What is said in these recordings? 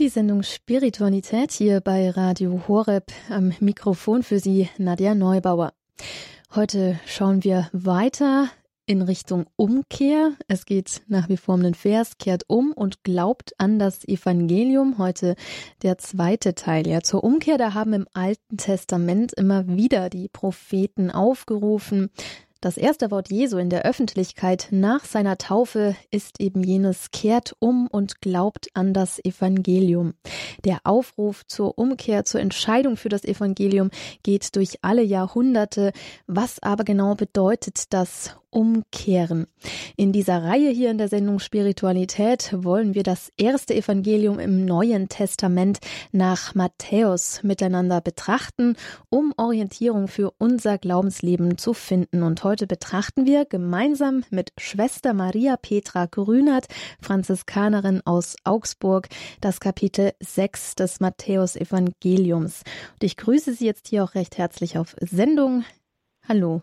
Die Sendung Spiritualität hier bei Radio Horeb am Mikrofon für Sie Nadja Neubauer. Heute schauen wir weiter in Richtung Umkehr. Es geht nach wie vor um den Vers, kehrt um und glaubt an das Evangelium. Heute der zweite Teil. Ja, zur Umkehr, da haben im Alten Testament immer wieder die Propheten aufgerufen, das erste Wort Jesu in der Öffentlichkeit nach seiner Taufe ist eben jenes kehrt um und glaubt an das Evangelium. Der Aufruf zur Umkehr, zur Entscheidung für das Evangelium geht durch alle Jahrhunderte. Was aber genau bedeutet das umkehren. In dieser Reihe hier in der Sendung Spiritualität wollen wir das erste Evangelium im Neuen Testament nach Matthäus miteinander betrachten, um Orientierung für unser Glaubensleben zu finden. Und heute betrachten wir gemeinsam mit Schwester Maria Petra Grünert, Franziskanerin aus Augsburg, das Kapitel 6 des Matthäus Evangeliums. Und ich grüße Sie jetzt hier auch recht herzlich auf Sendung. Hallo.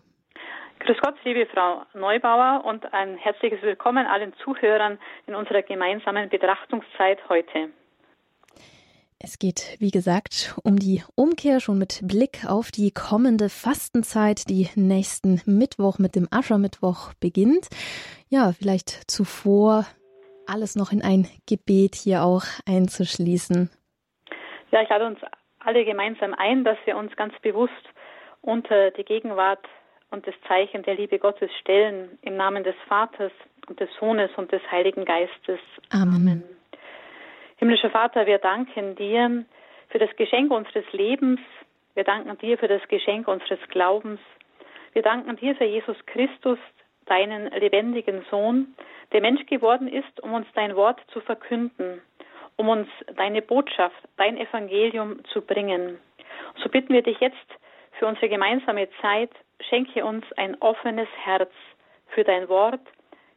Grüß Gott, liebe Frau Neubauer und ein herzliches Willkommen allen Zuhörern in unserer gemeinsamen Betrachtungszeit heute. Es geht, wie gesagt, um die Umkehr schon mit Blick auf die kommende Fastenzeit, die nächsten Mittwoch mit dem Aschermittwoch beginnt. Ja, vielleicht zuvor alles noch in ein Gebet hier auch einzuschließen. Ja, ich lade uns alle gemeinsam ein, dass wir uns ganz bewusst unter die Gegenwart und das Zeichen der Liebe Gottes stellen im Namen des Vaters und des Sohnes und des Heiligen Geistes. Amen. Himmlischer Vater, wir danken dir für das Geschenk unseres Lebens. Wir danken dir für das Geschenk unseres Glaubens. Wir danken dir für Jesus Christus, deinen lebendigen Sohn, der Mensch geworden ist, um uns dein Wort zu verkünden, um uns deine Botschaft, dein Evangelium zu bringen. So bitten wir dich jetzt für unsere gemeinsame Zeit, schenke uns ein offenes Herz für dein Wort,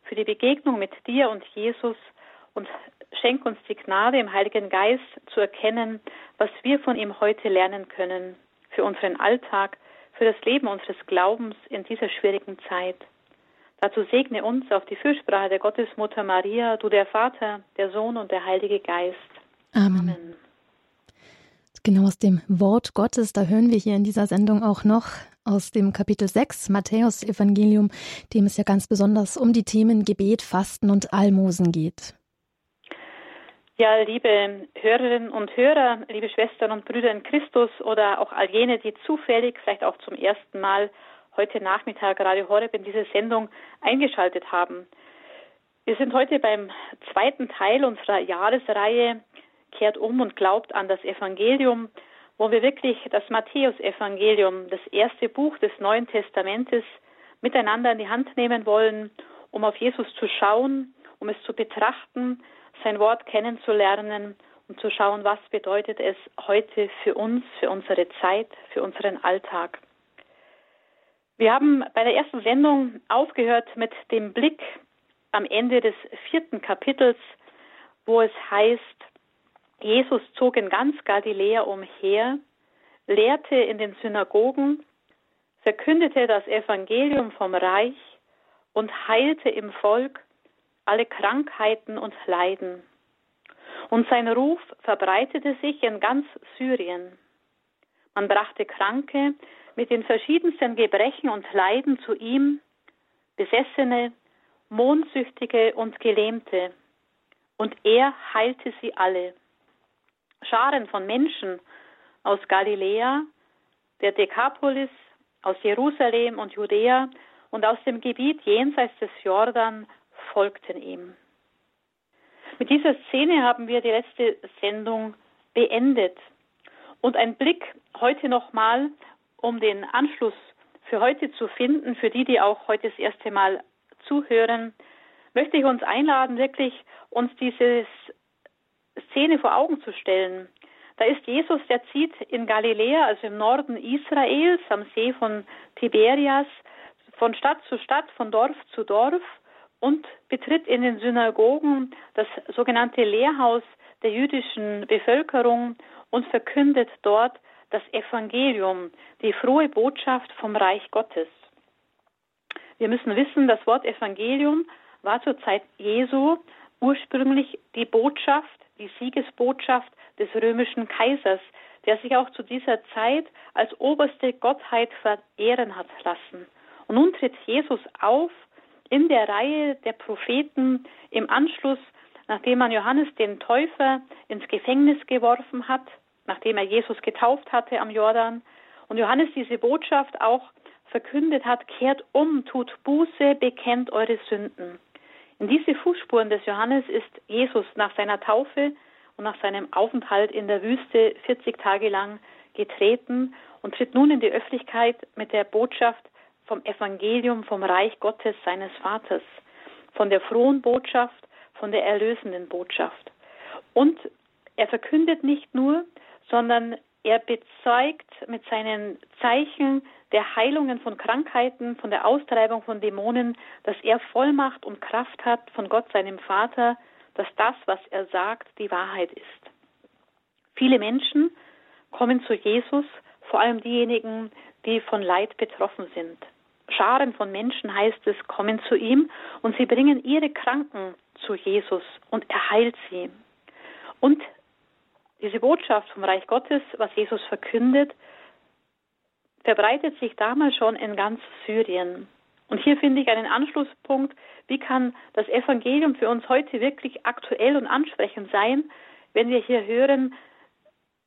für die Begegnung mit dir und Jesus und schenk uns die Gnade im Heiligen Geist zu erkennen, was wir von ihm heute lernen können, für unseren Alltag, für das Leben unseres Glaubens in dieser schwierigen Zeit. Dazu segne uns auf die Fürsprache der Gottesmutter Maria, du der Vater, der Sohn und der Heilige Geist. Amen. Amen. Genau aus dem Wort Gottes, da hören wir hier in dieser Sendung auch noch aus dem Kapitel 6 Matthäus Evangelium, dem es ja ganz besonders um die Themen Gebet, Fasten und Almosen geht. Ja, liebe Hörerinnen und Hörer, liebe Schwestern und Brüder in Christus oder auch all jene, die zufällig, vielleicht auch zum ersten Mal heute Nachmittag Radio Horeb in diese Sendung eingeschaltet haben. Wir sind heute beim zweiten Teil unserer Jahresreihe Kehrt um und glaubt an das Evangelium wo wir wirklich das Matthäusevangelium, das erste Buch des Neuen Testamentes, miteinander in die Hand nehmen wollen, um auf Jesus zu schauen, um es zu betrachten, sein Wort kennenzulernen und zu schauen, was bedeutet es heute für uns, für unsere Zeit, für unseren Alltag. Wir haben bei der ersten Sendung aufgehört mit dem Blick am Ende des vierten Kapitels, wo es heißt, Jesus zog in ganz Galiläa umher, lehrte in den Synagogen, verkündete das Evangelium vom Reich und heilte im Volk alle Krankheiten und Leiden. Und sein Ruf verbreitete sich in ganz Syrien. Man brachte Kranke mit den verschiedensten Gebrechen und Leiden zu ihm, Besessene, Mondsüchtige und Gelähmte, und er heilte sie alle. Scharen von Menschen aus Galiläa, der Dekapolis, aus Jerusalem und Judäa und aus dem Gebiet jenseits des Jordan folgten ihm. Mit dieser Szene haben wir die letzte Sendung beendet. Und ein Blick heute nochmal, um den Anschluss für heute zu finden, für die, die auch heute das erste Mal zuhören, möchte ich uns einladen, wirklich uns dieses Szene vor Augen zu stellen. Da ist Jesus, der zieht in Galiläa, also im Norden Israels, am See von Tiberias, von Stadt zu Stadt, von Dorf zu Dorf und betritt in den Synagogen das sogenannte Lehrhaus der jüdischen Bevölkerung und verkündet dort das Evangelium, die frohe Botschaft vom Reich Gottes. Wir müssen wissen, das Wort Evangelium war zur Zeit Jesu ursprünglich die Botschaft, die Siegesbotschaft des römischen Kaisers, der sich auch zu dieser Zeit als oberste Gottheit verehren hat lassen. Und nun tritt Jesus auf in der Reihe der Propheten im Anschluss, nachdem man Johannes den Täufer ins Gefängnis geworfen hat, nachdem er Jesus getauft hatte am Jordan und Johannes diese Botschaft auch verkündet hat, kehrt um, tut Buße, bekennt eure Sünden. In diese Fußspuren des Johannes ist Jesus nach seiner Taufe und nach seinem Aufenthalt in der Wüste 40 Tage lang getreten und tritt nun in die Öffentlichkeit mit der Botschaft vom Evangelium vom Reich Gottes seines Vaters, von der frohen Botschaft, von der erlösenden Botschaft. Und er verkündet nicht nur, sondern er bezeugt mit seinen Zeichen der Heilungen von Krankheiten, von der Austreibung von Dämonen, dass er Vollmacht und Kraft hat von Gott, seinem Vater, dass das, was er sagt, die Wahrheit ist. Viele Menschen kommen zu Jesus, vor allem diejenigen, die von Leid betroffen sind. Scharen von Menschen heißt es, kommen zu ihm und sie bringen ihre Kranken zu Jesus und er heilt sie. Und diese Botschaft vom Reich Gottes, was Jesus verkündet, verbreitet sich damals schon in ganz Syrien. Und hier finde ich einen Anschlusspunkt, wie kann das Evangelium für uns heute wirklich aktuell und ansprechend sein, wenn wir hier hören,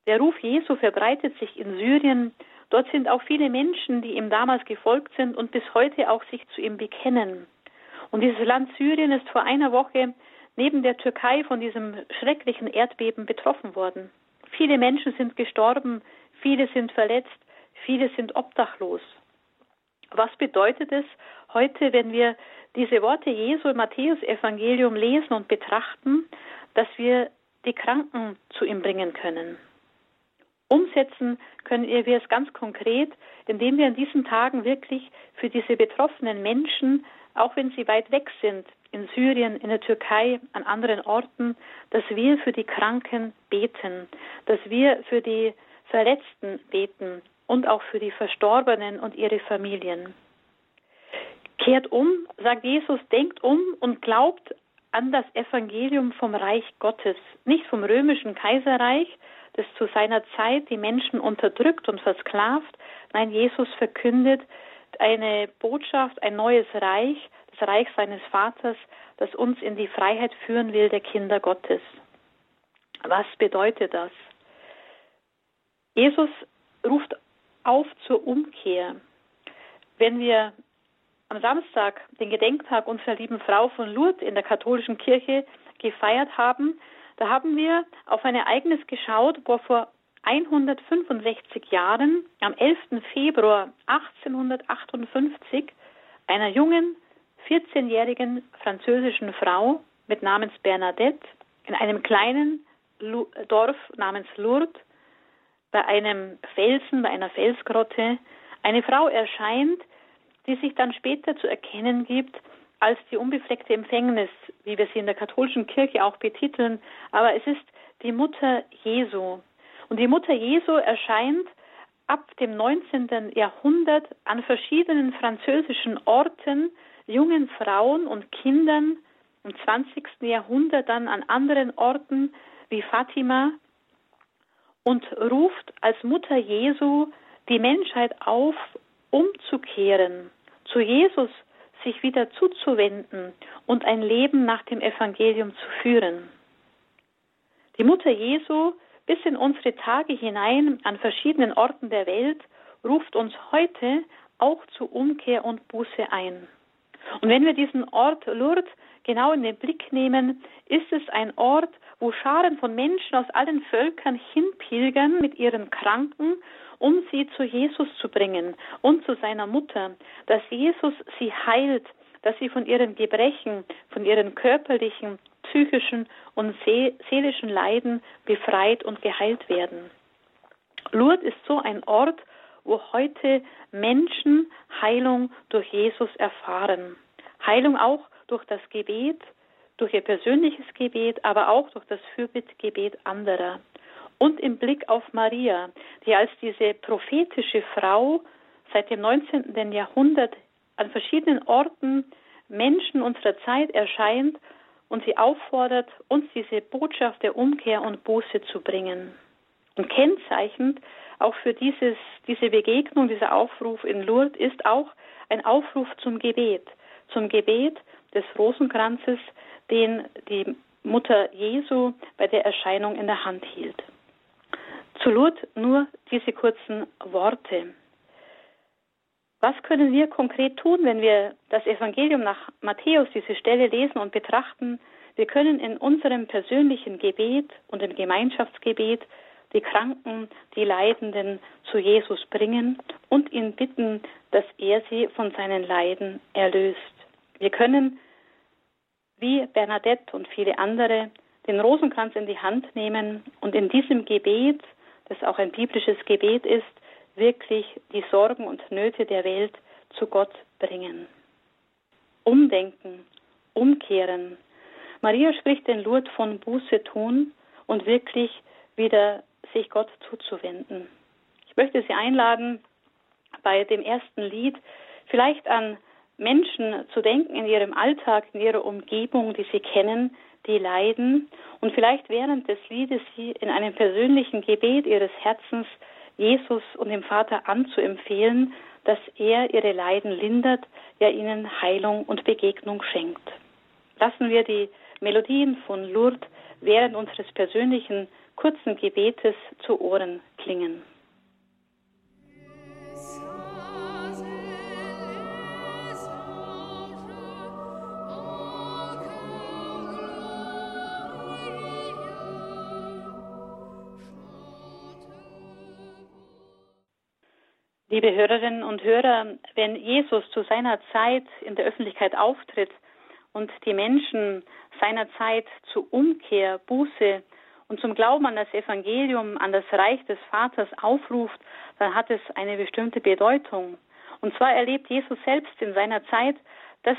der Ruf Jesu verbreitet sich in Syrien. Dort sind auch viele Menschen, die ihm damals gefolgt sind und bis heute auch sich zu ihm bekennen. Und dieses Land Syrien ist vor einer Woche neben der Türkei von diesem schrecklichen Erdbeben betroffen worden. Viele Menschen sind gestorben, viele sind verletzt, viele sind obdachlos. Was bedeutet es heute, wenn wir diese Worte Jesu im Matthäus-Evangelium lesen und betrachten, dass wir die Kranken zu ihm bringen können? Umsetzen können wir es ganz konkret, indem wir in diesen Tagen wirklich für diese betroffenen Menschen, auch wenn sie weit weg sind, in Syrien, in der Türkei, an anderen Orten, dass wir für die Kranken beten, dass wir für die Verletzten beten und auch für die Verstorbenen und ihre Familien. Kehrt um, sagt Jesus, denkt um und glaubt an das Evangelium vom Reich Gottes, nicht vom römischen Kaiserreich, das zu seiner Zeit die Menschen unterdrückt und versklavt. Nein, Jesus verkündet eine Botschaft, ein neues Reich, das Reich seines Vaters, das uns in die Freiheit führen will, der Kinder Gottes. Was bedeutet das? Jesus ruft auf zur Umkehr. Wenn wir am Samstag den Gedenktag unserer lieben Frau von Lourdes in der katholischen Kirche gefeiert haben, da haben wir auf ein Ereignis geschaut, wo vor 165 Jahren, am 11. Februar 1858, einer jungen, 14-jährigen französischen Frau mit Namens Bernadette in einem kleinen Dorf namens Lourdes bei einem Felsen, bei einer Felsgrotte, eine Frau erscheint, die sich dann später zu erkennen gibt als die unbefleckte Empfängnis, wie wir sie in der katholischen Kirche auch betiteln, aber es ist die Mutter Jesu. Und die Mutter Jesu erscheint ab dem 19. Jahrhundert an verschiedenen französischen Orten jungen Frauen und Kindern, im 20. Jahrhundert dann an anderen Orten wie Fatima und ruft als Mutter Jesu die Menschheit auf, umzukehren, zu Jesus sich wieder zuzuwenden und ein Leben nach dem Evangelium zu führen. Die Mutter Jesu bis in unsere Tage hinein an verschiedenen Orten der Welt ruft uns heute auch zu Umkehr und Buße ein. Und wenn wir diesen Ort Lourdes genau in den Blick nehmen, ist es ein Ort, wo Scharen von Menschen aus allen Völkern hinpilgern mit ihren Kranken, um sie zu Jesus zu bringen und zu seiner Mutter, dass Jesus sie heilt, dass sie von ihren Gebrechen, von ihren körperlichen, psychischen und seelischen Leiden befreit und geheilt werden. Lourdes ist so ein Ort, wo heute Menschen Heilung durch Jesus erfahren. Heilung auch durch das Gebet, durch ihr persönliches Gebet, aber auch durch das Fürbittgebet anderer. Und im Blick auf Maria, die als diese prophetische Frau seit dem 19. Jahrhundert an verschiedenen Orten Menschen unserer Zeit erscheint und sie auffordert, uns diese Botschaft der Umkehr und Buße zu bringen. Und kennzeichnend auch für dieses, diese Begegnung, dieser Aufruf in Lourdes ist auch ein Aufruf zum Gebet, zum Gebet des Rosenkranzes, den die Mutter Jesu bei der Erscheinung in der Hand hielt. Zu Lourdes nur diese kurzen Worte. Was können wir konkret tun, wenn wir das Evangelium nach Matthäus, diese Stelle lesen und betrachten? Wir können in unserem persönlichen Gebet und im Gemeinschaftsgebet die Kranken, die Leidenden zu Jesus bringen und ihn bitten, dass er sie von seinen Leiden erlöst. Wir können, wie Bernadette und viele andere, den Rosenkranz in die Hand nehmen und in diesem Gebet, das auch ein biblisches Gebet ist, wirklich die Sorgen und Nöte der Welt zu Gott bringen. Umdenken, umkehren. Maria spricht in Lourdes von Buße tun und wirklich wieder sich Gott zuzuwenden. Ich möchte Sie einladen, bei dem ersten Lied vielleicht an Menschen zu denken in ihrem Alltag, in ihrer Umgebung, die Sie kennen, die leiden und vielleicht während des Liedes Sie in einem persönlichen Gebet Ihres Herzens Jesus und dem Vater anzuempfehlen, dass er ihre Leiden lindert, ja ihnen Heilung und Begegnung schenkt. Lassen wir die Melodien von Lourdes während unseres persönlichen kurzen Gebetes zu Ohren klingen. Liebe Hörerinnen und Hörer, wenn Jesus zu seiner Zeit in der Öffentlichkeit auftritt und die Menschen seiner Zeit zu Umkehr, Buße und zum Glauben an das Evangelium, an das Reich des Vaters aufruft, dann hat es eine bestimmte Bedeutung. Und zwar erlebt Jesus selbst in seiner Zeit, dass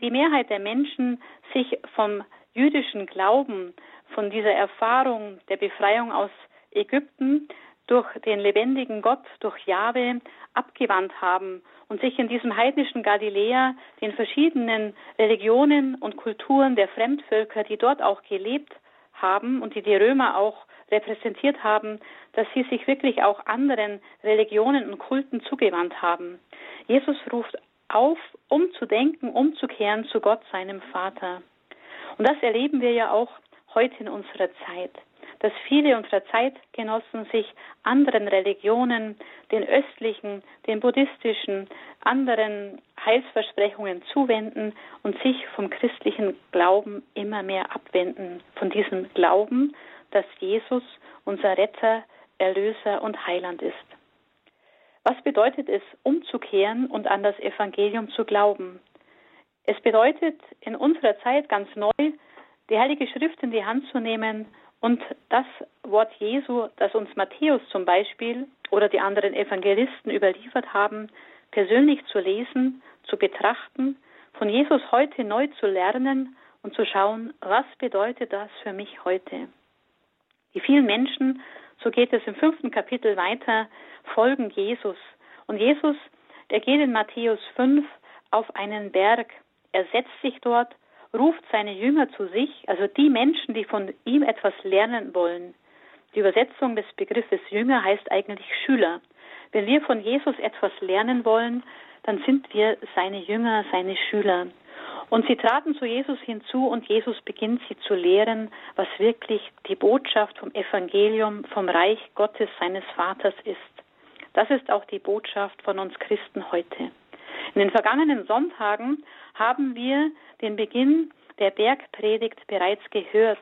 die Mehrheit der Menschen sich vom jüdischen Glauben, von dieser Erfahrung der Befreiung aus Ägypten durch den lebendigen Gott, durch Jahwe abgewandt haben und sich in diesem heidnischen Galiläa den verschiedenen Religionen und Kulturen der Fremdvölker, die dort auch gelebt haben und die die Römer auch repräsentiert haben, dass sie sich wirklich auch anderen Religionen und Kulten zugewandt haben. Jesus ruft auf, umzudenken, umzukehren zu Gott, seinem Vater. Und das erleben wir ja auch heute in unserer Zeit dass viele unserer Zeitgenossen sich anderen Religionen, den östlichen, den buddhistischen, anderen Heilsversprechungen zuwenden und sich vom christlichen Glauben immer mehr abwenden, von diesem Glauben, dass Jesus unser Retter, Erlöser und Heiland ist. Was bedeutet es, umzukehren und an das Evangelium zu glauben? Es bedeutet in unserer Zeit ganz neu, die Heilige Schrift in die Hand zu nehmen und das Wort Jesu, das uns Matthäus zum Beispiel oder die anderen Evangelisten überliefert haben, persönlich zu lesen, zu betrachten, von Jesus heute neu zu lernen und zu schauen, was bedeutet das für mich heute. Die vielen Menschen, so geht es im fünften Kapitel weiter, folgen Jesus. Und Jesus, der geht in Matthäus 5 auf einen Berg. Er setzt sich dort ruft seine Jünger zu sich, also die Menschen, die von ihm etwas lernen wollen. Die Übersetzung des Begriffes Jünger heißt eigentlich Schüler. Wenn wir von Jesus etwas lernen wollen, dann sind wir seine Jünger, seine Schüler. Und sie traten zu Jesus hinzu und Jesus beginnt sie zu lehren, was wirklich die Botschaft vom Evangelium, vom Reich Gottes, seines Vaters ist. Das ist auch die Botschaft von uns Christen heute. In den vergangenen Sonntagen haben wir den Beginn der Bergpredigt bereits gehört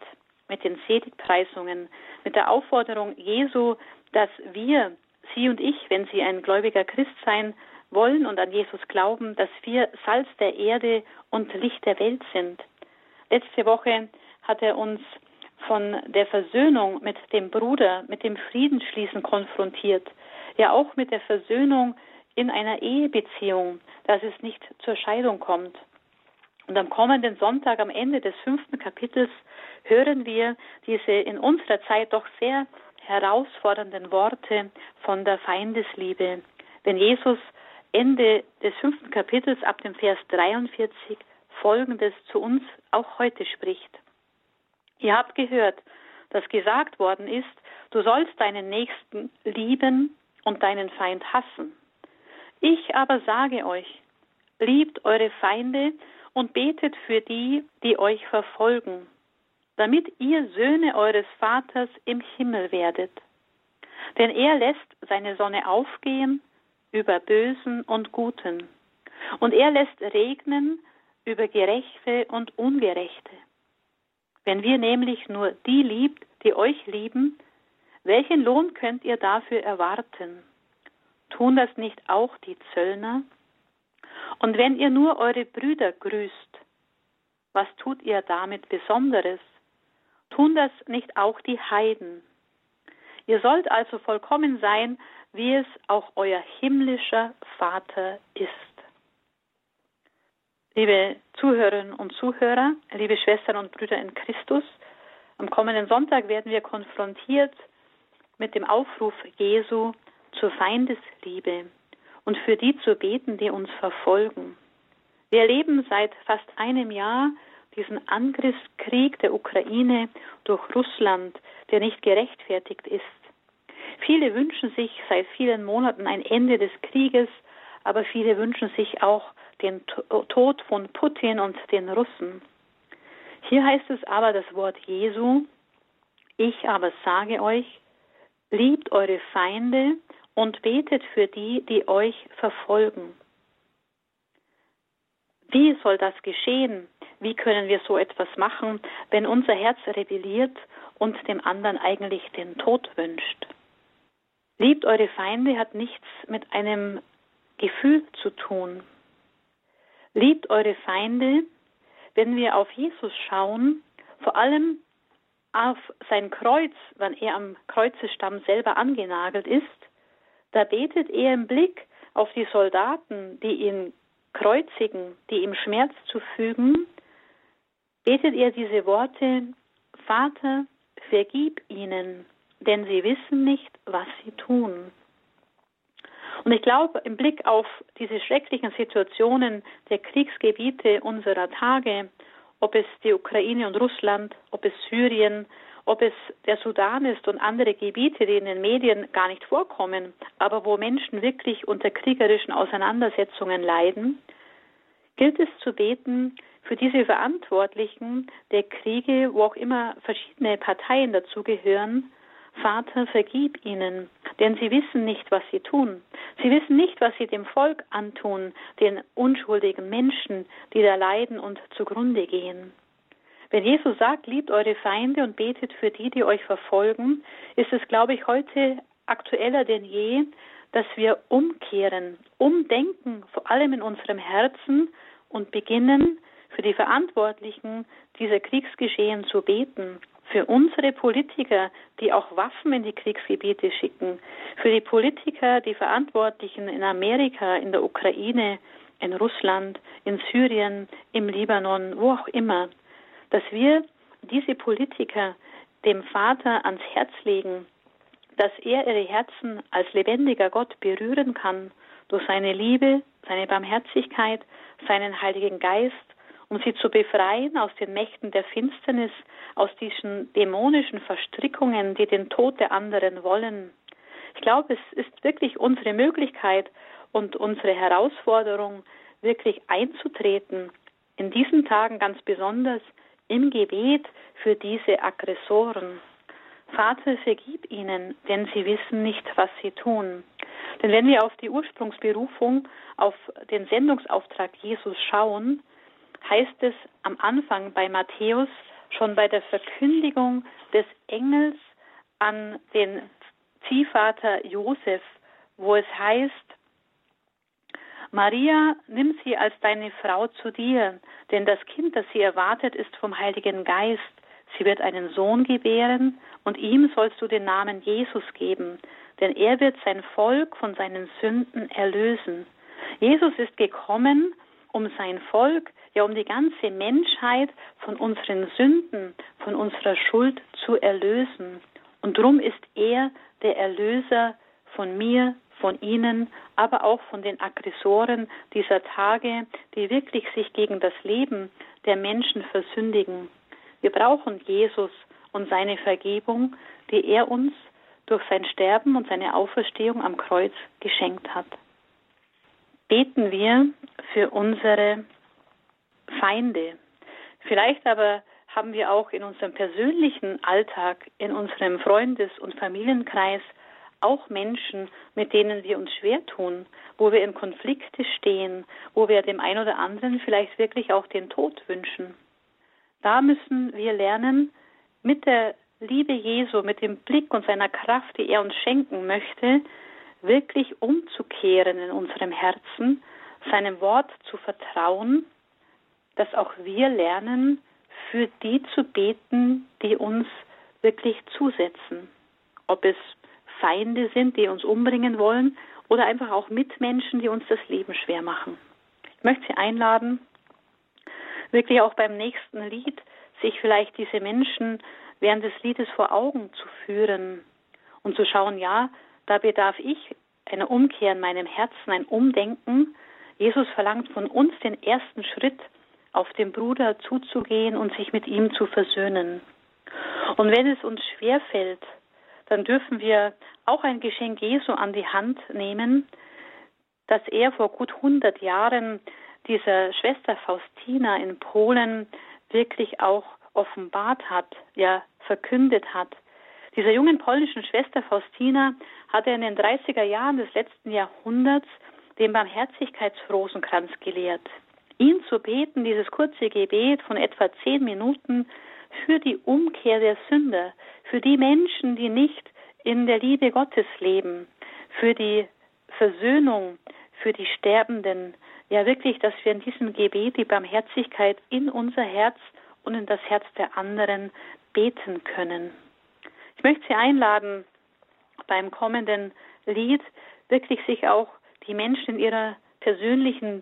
mit den Seligpreisungen, mit der Aufforderung Jesu, dass wir, Sie und ich, wenn Sie ein gläubiger Christ sein wollen und an Jesus glauben, dass wir Salz der Erde und Licht der Welt sind. Letzte Woche hat er uns von der Versöhnung mit dem Bruder, mit dem Friedensschließen konfrontiert, ja auch mit der Versöhnung in einer Ehebeziehung, dass es nicht zur Scheidung kommt. Und am kommenden Sonntag, am Ende des fünften Kapitels, hören wir diese in unserer Zeit doch sehr herausfordernden Worte von der Feindesliebe. Wenn Jesus Ende des fünften Kapitels ab dem Vers 43 Folgendes zu uns auch heute spricht. Ihr habt gehört, dass gesagt worden ist, du sollst deinen Nächsten lieben und deinen Feind hassen. Ich aber sage euch, liebt eure Feinde und betet für die, die euch verfolgen, damit ihr Söhne eures Vaters im Himmel werdet. Denn er lässt seine Sonne aufgehen über Bösen und Guten, und er lässt regnen über Gerechte und Ungerechte. Wenn wir nämlich nur die liebt, die euch lieben, welchen Lohn könnt ihr dafür erwarten? Tun das nicht auch die Zöllner? Und wenn ihr nur eure Brüder grüßt, was tut ihr damit Besonderes? Tun das nicht auch die Heiden? Ihr sollt also vollkommen sein, wie es auch euer himmlischer Vater ist. Liebe Zuhörerinnen und Zuhörer, liebe Schwestern und Brüder in Christus, am kommenden Sonntag werden wir konfrontiert mit dem Aufruf Jesu zur Feindesliebe und für die zu beten, die uns verfolgen. Wir erleben seit fast einem Jahr diesen Angriffskrieg der Ukraine durch Russland, der nicht gerechtfertigt ist. Viele wünschen sich seit vielen Monaten ein Ende des Krieges, aber viele wünschen sich auch den Tod von Putin und den Russen. Hier heißt es aber das Wort Jesu, ich aber sage euch, liebt eure Feinde und betet für die, die euch verfolgen. Wie soll das geschehen? Wie können wir so etwas machen, wenn unser Herz rebelliert und dem anderen eigentlich den Tod wünscht? Liebt eure Feinde hat nichts mit einem Gefühl zu tun. Liebt eure Feinde, wenn wir auf Jesus schauen, vor allem auf sein Kreuz, wenn er am Kreuzestamm selber angenagelt ist, da betet er im Blick auf die Soldaten, die ihn kreuzigen, die ihm Schmerz zufügen, betet er diese Worte, Vater, vergib ihnen, denn sie wissen nicht, was sie tun. Und ich glaube, im Blick auf diese schrecklichen Situationen der Kriegsgebiete unserer Tage, ob es die Ukraine und Russland, ob es Syrien, ob es der Sudan ist und andere Gebiete, die in den Medien gar nicht vorkommen, aber wo Menschen wirklich unter kriegerischen Auseinandersetzungen leiden, gilt es zu beten für diese Verantwortlichen der Kriege, wo auch immer verschiedene Parteien dazugehören, Vater, vergib ihnen, denn sie wissen nicht, was sie tun. Sie wissen nicht, was sie dem Volk antun, den unschuldigen Menschen, die da leiden und zugrunde gehen. Wenn Jesus sagt, liebt eure Feinde und betet für die, die euch verfolgen, ist es, glaube ich, heute aktueller denn je, dass wir umkehren, umdenken, vor allem in unserem Herzen und beginnen, für die Verantwortlichen dieser Kriegsgeschehen zu beten, für unsere Politiker, die auch Waffen in die Kriegsgebiete schicken, für die Politiker, die Verantwortlichen in Amerika, in der Ukraine, in Russland, in Syrien, im Libanon, wo auch immer, dass wir diese Politiker dem Vater ans Herz legen, dass er ihre Herzen als lebendiger Gott berühren kann durch seine Liebe, seine Barmherzigkeit, seinen Heiligen Geist, um sie zu befreien aus den Mächten der Finsternis, aus diesen dämonischen Verstrickungen, die den Tod der anderen wollen. Ich glaube, es ist wirklich unsere Möglichkeit und unsere Herausforderung, wirklich einzutreten, in diesen Tagen ganz besonders im Gebet für diese Aggressoren. Vater, vergib ihnen, denn sie wissen nicht, was sie tun. Denn wenn wir auf die Ursprungsberufung, auf den Sendungsauftrag Jesus schauen, heißt es am Anfang bei Matthäus, schon bei der Verkündigung des Engels an den Ziehvater Josef, wo es heißt, Maria, nimm sie als deine Frau zu dir, denn das Kind, das sie erwartet, ist vom Heiligen Geist. Sie wird einen Sohn gebären, und ihm sollst du den Namen Jesus geben, denn er wird sein Volk von seinen Sünden erlösen. Jesus ist gekommen, um sein Volk, ja um die ganze Menschheit von unseren Sünden, von unserer Schuld zu erlösen. Und drum ist er der Erlöser von mir, von ihnen, aber auch von den Aggressoren dieser Tage, die wirklich sich gegen das Leben der Menschen versündigen. Wir brauchen Jesus und seine Vergebung, die er uns durch sein Sterben und seine Auferstehung am Kreuz geschenkt hat. Beten wir für unsere Feinde. Vielleicht aber haben wir auch in unserem persönlichen Alltag, in unserem Freundes- und Familienkreis auch Menschen, mit denen wir uns schwer tun, wo wir in Konflikte stehen, wo wir dem einen oder anderen vielleicht wirklich auch den Tod wünschen. Da müssen wir lernen, mit der Liebe Jesu, mit dem Blick und seiner Kraft, die er uns schenken möchte, wirklich umzukehren in unserem Herzen, seinem Wort zu vertrauen, dass auch wir lernen, für die zu beten, die uns wirklich zusetzen. Ob es Feinde sind, die uns umbringen wollen, oder einfach auch Mitmenschen, die uns das Leben schwer machen. Ich möchte Sie einladen, wirklich auch beim nächsten Lied sich vielleicht diese Menschen während des Liedes vor Augen zu führen und zu schauen, ja, da bedarf ich einer Umkehr in meinem Herzen, ein Umdenken. Jesus verlangt von uns den ersten Schritt, auf den Bruder zuzugehen und sich mit ihm zu versöhnen. Und wenn es uns schwerfällt, dann dürfen wir auch ein Geschenk Jesu an die Hand nehmen, das er vor gut 100 Jahren dieser Schwester Faustina in Polen wirklich auch offenbart hat, ja verkündet hat. Dieser jungen polnischen Schwester Faustina hatte in den 30er Jahren des letzten Jahrhunderts den Barmherzigkeitsrosenkranz gelehrt. Ihn zu beten, dieses kurze Gebet von etwa zehn Minuten für die Umkehr der Sünder, für die Menschen, die nicht in der Liebe Gottes leben, für die Versöhnung, für die Sterbenden. Ja, wirklich, dass wir in diesem Gebet die Barmherzigkeit in unser Herz und in das Herz der anderen beten können. Ich möchte Sie einladen, beim kommenden Lied wirklich sich auch die Menschen in ihrer persönlichen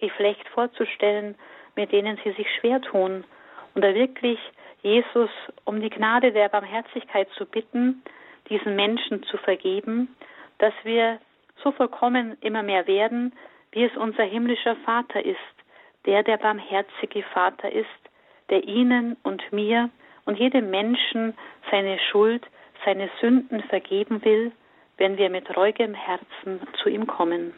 Beziehungsgeflecht vorzustellen, mit denen sie sich schwer tun und da wirklich Jesus um die Gnade der Barmherzigkeit zu bitten, diesen Menschen zu vergeben, dass wir so vollkommen immer mehr werden, wie es unser himmlischer Vater ist, der der barmherzige Vater ist, der Ihnen und mir und jedem Menschen seine Schuld, seine Sünden vergeben will, wenn wir mit ruhigem Herzen zu ihm kommen.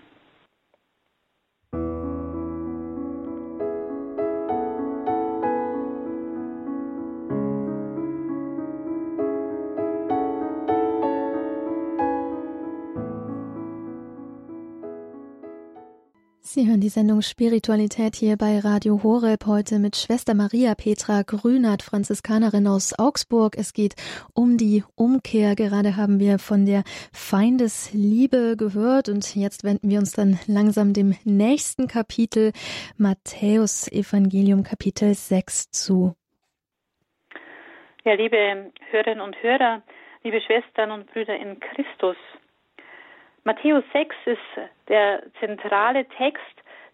Sie hören die Sendung Spiritualität hier bei Radio Horeb heute mit Schwester Maria Petra Grünert, Franziskanerin aus Augsburg. Es geht um die Umkehr. Gerade haben wir von der Feindesliebe gehört und jetzt wenden wir uns dann langsam dem nächsten Kapitel, Matthäus Evangelium Kapitel 6 zu. Ja, liebe Hörerinnen und Hörer, liebe Schwestern und Brüder in Christus, Matthäus 6 ist der zentrale Text,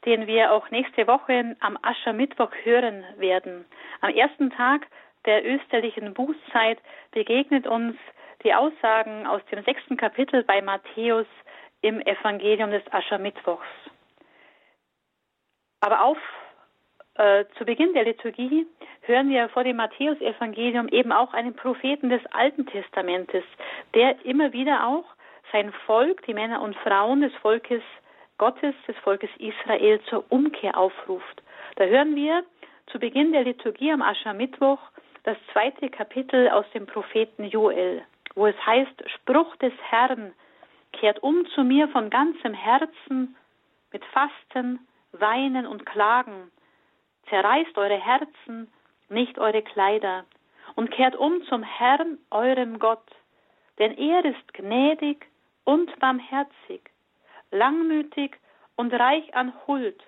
den wir auch nächste Woche am Aschermittwoch hören werden. Am ersten Tag der österlichen Bußzeit begegnet uns die Aussagen aus dem sechsten Kapitel bei Matthäus im Evangelium des Aschermittwochs. Aber auf äh, zu Beginn der Liturgie hören wir vor dem Matthäusevangelium eben auch einen Propheten des Alten Testamentes, der immer wieder auch sein Volk, die Männer und Frauen des Volkes Gottes, des Volkes Israel zur Umkehr aufruft. Da hören wir zu Beginn der Liturgie am Aschermittwoch das zweite Kapitel aus dem Propheten Joel, wo es heißt, Spruch des Herrn, kehrt um zu mir von ganzem Herzen mit Fasten, Weinen und Klagen, zerreißt eure Herzen, nicht eure Kleider, und kehrt um zum Herrn, eurem Gott, denn er ist gnädig und barmherzig, langmütig und reich an Huld,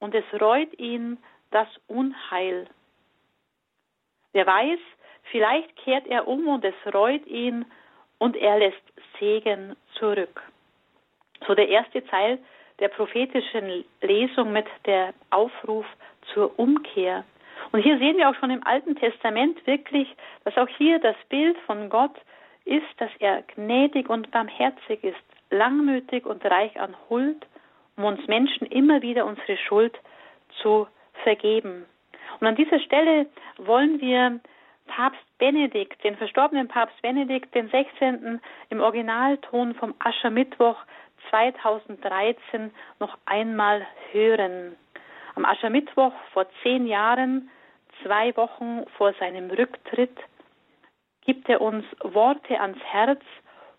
und es reut ihn das Unheil. Wer weiß, vielleicht kehrt er um und es reut ihn und er lässt Segen zurück. So der erste Teil der prophetischen Lesung mit der Aufruf zur Umkehr. Und hier sehen wir auch schon im Alten Testament wirklich, dass auch hier das Bild von Gott ist, dass er gnädig und barmherzig ist, langmütig und reich an Huld, um uns Menschen immer wieder unsere Schuld zu vergeben. Und an dieser Stelle wollen wir Papst Benedikt, den verstorbenen Papst Benedikt den 16. im Originalton vom Aschermittwoch 2013 noch einmal hören. Am Aschermittwoch vor zehn Jahren, zwei Wochen vor seinem Rücktritt, gibt er uns Worte ans Herz,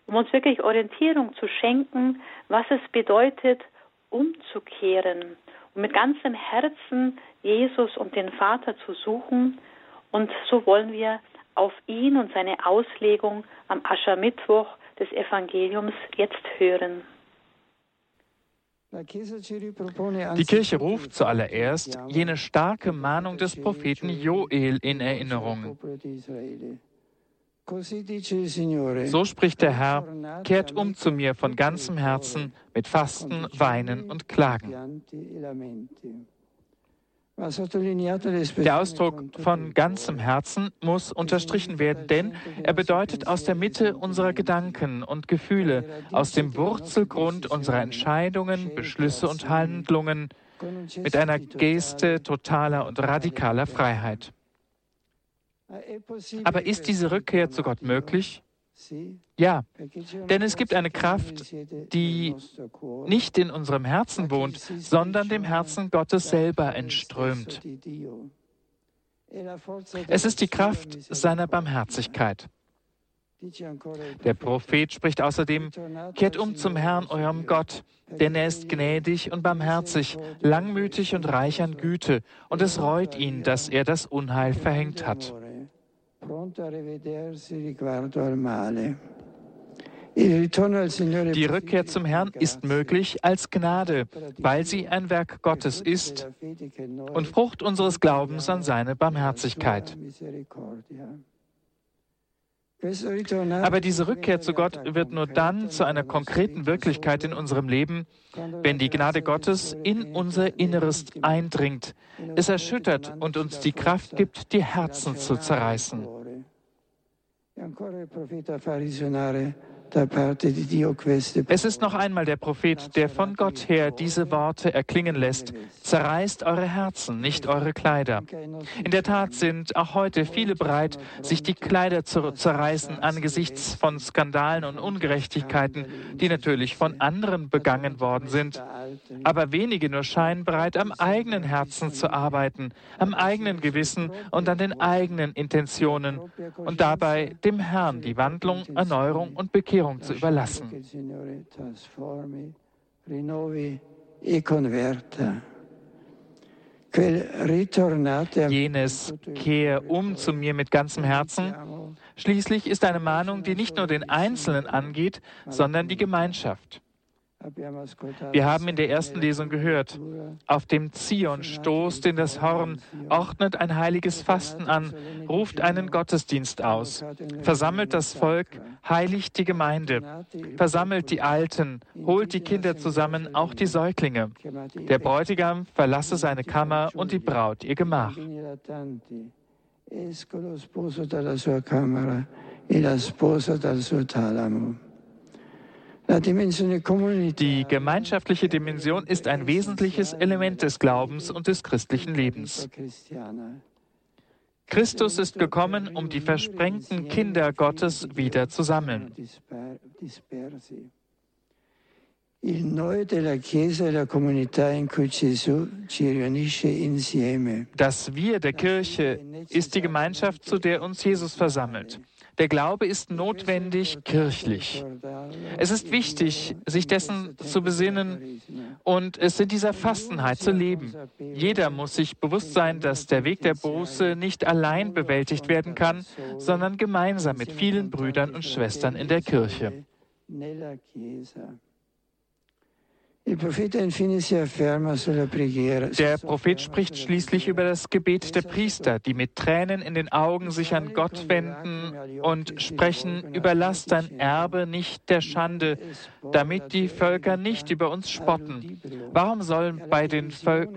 um uns wirklich Orientierung zu schenken, was es bedeutet, umzukehren und mit ganzem Herzen Jesus und den Vater zu suchen. Und so wollen wir auf ihn und seine Auslegung am Aschermittwoch des Evangeliums jetzt hören. Die Kirche ruft zuallererst jene starke Mahnung des Propheten Joel in Erinnerung. So spricht der Herr, kehrt um zu mir von ganzem Herzen mit Fasten, Weinen und Klagen. Der Ausdruck von ganzem Herzen muss unterstrichen werden, denn er bedeutet aus der Mitte unserer Gedanken und Gefühle, aus dem Wurzelgrund unserer Entscheidungen, Beschlüsse und Handlungen mit einer Geste totaler und radikaler Freiheit. Aber ist diese Rückkehr zu Gott möglich? Ja, denn es gibt eine Kraft, die nicht in unserem Herzen wohnt, sondern dem Herzen Gottes selber entströmt. Es ist die Kraft seiner Barmherzigkeit. Der Prophet spricht außerdem, kehrt um zum Herrn, eurem Gott, denn er ist gnädig und barmherzig, langmütig und reich an Güte, und es reut ihn, dass er das Unheil verhängt hat. Die Rückkehr zum Herrn ist möglich als Gnade, weil sie ein Werk Gottes ist und Frucht unseres Glaubens an seine Barmherzigkeit. Aber diese Rückkehr zu Gott wird nur dann zu einer konkreten Wirklichkeit in unserem Leben, wenn die Gnade Gottes in unser Inneres eindringt, es erschüttert und uns die Kraft gibt, die Herzen zu zerreißen. Es ist noch einmal der Prophet, der von Gott her diese Worte erklingen lässt. Zerreißt eure Herzen, nicht eure Kleider. In der Tat sind auch heute viele bereit, sich die Kleider zu zerreißen angesichts von Skandalen und Ungerechtigkeiten, die natürlich von anderen begangen worden sind. Aber wenige nur scheinen bereit, am eigenen Herzen zu arbeiten, am eigenen Gewissen und an den eigenen Intentionen und dabei dem Herrn die Wandlung, Erneuerung und Bekehrung Bekehrung zu überlassen. Jenes Kehr um zu mir mit ganzem Herzen. Schließlich ist eine Mahnung, die nicht nur den Einzelnen angeht, sondern die Gemeinschaft. Wir haben in der ersten Lesung gehört, auf dem Zion stoßt in das Horn, ordnet ein heiliges Fasten an, ruft einen Gottesdienst aus, versammelt das Volk, heiligt die Gemeinde, versammelt die Alten, holt die Kinder zusammen, auch die Säuglinge. Der Bräutigam verlasse seine Kammer und die Braut ihr Gemach. Esco lo sposo dalla sua camera e la sposa dal suo talamo. Die gemeinschaftliche Dimension ist ein wesentliches Element des Glaubens und des christlichen Lebens. Christus ist gekommen, um die versprengten Kinder Gottes wieder zu sammeln. Das Wir der Kirche ist die Gemeinschaft, zu der uns Jesus versammelt. Der Glaube ist notwendig kirchlich. Es ist wichtig, sich dessen zu besinnen und es in dieser Fastenheit zu leben. Jeder muss sich bewusst sein, dass der Weg der Buße nicht allein bewältigt werden kann, sondern gemeinsam mit vielen Brüdern und Schwestern in der Kirche. Der Prophet spricht schließlich über das Gebet der Priester, die mit Tränen in den Augen sich an Gott wenden und sprechen, überlass dein Erbe nicht der Schande, damit die Völker nicht über uns spotten. Warum soll, bei den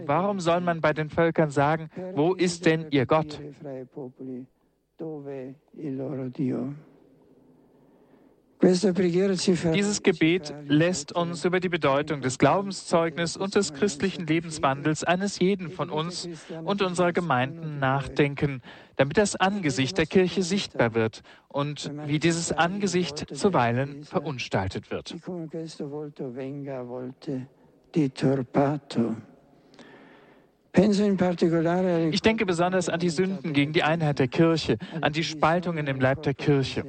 warum soll man bei den Völkern sagen, wo ist denn ihr Gott? Dieses Gebet lässt uns über die Bedeutung des Glaubenszeugnisses und des christlichen Lebenswandels eines jeden von uns und unserer Gemeinden nachdenken, damit das Angesicht der Kirche sichtbar wird und wie dieses Angesicht zuweilen verunstaltet wird. Ich denke besonders an die Sünden gegen die Einheit der Kirche, an die Spaltungen im Leib der Kirche.